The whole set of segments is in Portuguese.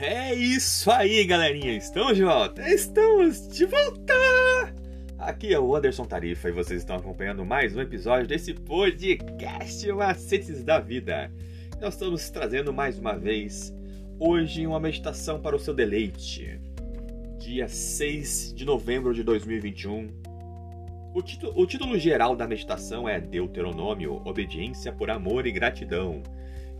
É isso aí, galerinha! Estamos de volta! Estamos de volta! Aqui é o Anderson Tarifa e vocês estão acompanhando mais um episódio desse podcast Macetes da Vida. Nós estamos trazendo mais uma vez, hoje, uma meditação para o seu deleite. Dia 6 de novembro de 2021. O título, o título geral da meditação é Deuteronômio Obediência por Amor e Gratidão.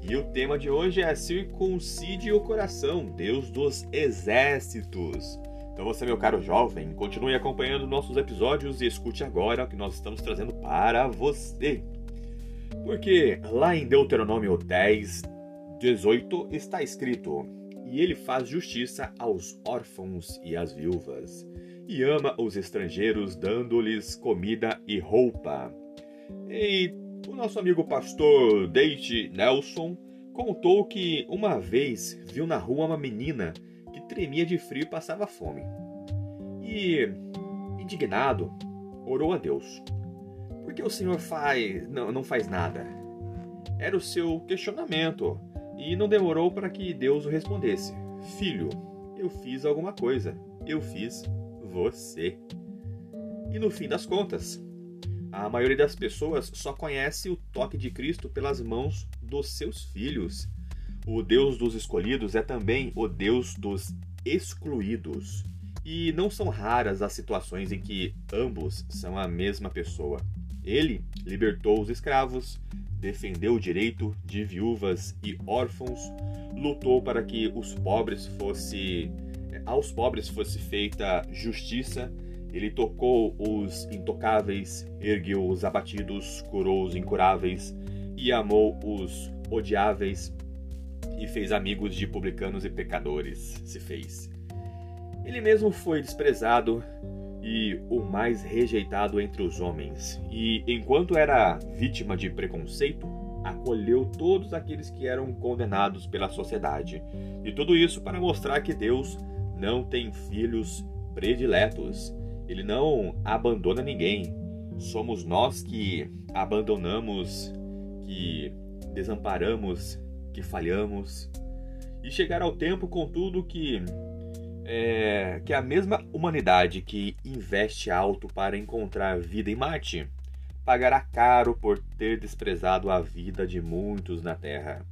E o tema de hoje é Circuncide o Coração, Deus dos Exércitos. Então você, meu caro jovem, continue acompanhando nossos episódios e escute agora o que nós estamos trazendo para você. Porque lá em Deuteronômio 10, 18 está escrito: E ele faz justiça aos órfãos e às viúvas, e ama os estrangeiros, dando-lhes comida e roupa. E o nosso amigo pastor Date Nelson contou que uma vez viu na rua uma menina que tremia de frio e passava fome. E, indignado, orou a Deus. Por que o Senhor faz, não, não faz nada? Era o seu questionamento e não demorou para que Deus o respondesse: Filho, eu fiz alguma coisa. Eu fiz você. E no fim das contas, a maioria das pessoas só conhece o toque de Cristo pelas mãos dos seus filhos. O Deus dos escolhidos é também o Deus dos excluídos. E não são raras as situações em que ambos são a mesma pessoa. Ele libertou os escravos, defendeu o direito de viúvas e órfãos, lutou para que os pobres fosse aos pobres fosse feita justiça ele tocou os intocáveis, ergueu os abatidos, curou os incuráveis e amou os odiáveis e fez amigos de publicanos e pecadores. Se fez. Ele mesmo foi desprezado e o mais rejeitado entre os homens, e enquanto era vítima de preconceito, acolheu todos aqueles que eram condenados pela sociedade. E tudo isso para mostrar que Deus não tem filhos prediletos ele não abandona ninguém. Somos nós que abandonamos, que desamparamos, que falhamos. E chegar ao tempo, contudo, que é, que a mesma humanidade que investe alto para encontrar vida em Marte pagará caro por ter desprezado a vida de muitos na Terra.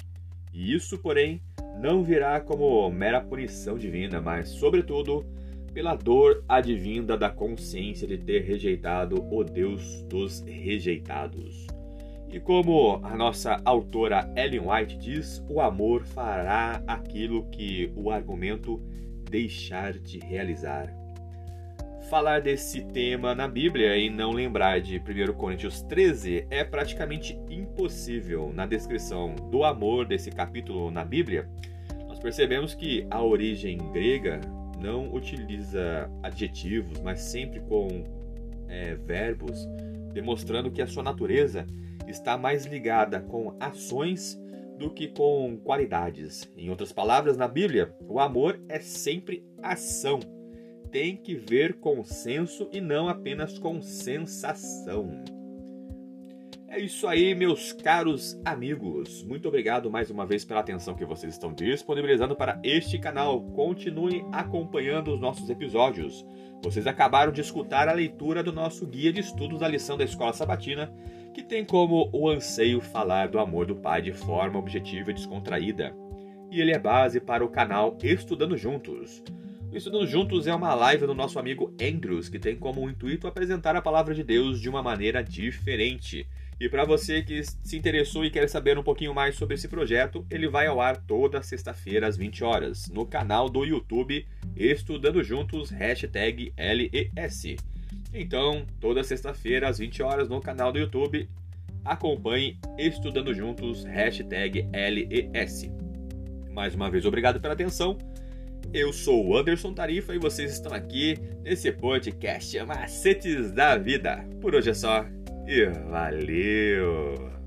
E isso, porém, não virá como mera punição divina, mas, sobretudo, pela dor advinda da consciência de ter rejeitado o Deus dos rejeitados. E como a nossa autora Ellen White diz, o amor fará aquilo que o argumento deixar de realizar. Falar desse tema na Bíblia e não lembrar de 1 Coríntios 13 é praticamente impossível. Na descrição do amor desse capítulo na Bíblia, nós percebemos que a origem grega não utiliza adjetivos, mas sempre com é, verbos, demonstrando que a sua natureza está mais ligada com ações do que com qualidades. Em outras palavras, na Bíblia, o amor é sempre ação. Tem que ver com senso e não apenas com sensação. É isso aí, meus caros amigos. Muito obrigado mais uma vez pela atenção que vocês estão disponibilizando para este canal. Continuem acompanhando os nossos episódios. Vocês acabaram de escutar a leitura do nosso guia de estudos da lição da Escola Sabatina, que tem como o anseio falar do amor do Pai de forma objetiva e descontraída. E ele é base para o canal Estudando Juntos. O Estudando Juntos é uma live do nosso amigo Andrews, que tem como intuito apresentar a palavra de Deus de uma maneira diferente e para você que se interessou e quer saber um pouquinho mais sobre esse projeto, ele vai ao ar toda sexta-feira às 20 horas, no canal do YouTube Estudando Juntos, hashtag LES. Então, toda sexta-feira às 20 horas no canal do YouTube, acompanhe Estudando Juntos, hashtag LES. Mais uma vez, obrigado pela atenção. Eu sou o Anderson Tarifa e vocês estão aqui nesse podcast Macetes da Vida. Por hoje é só e valeu!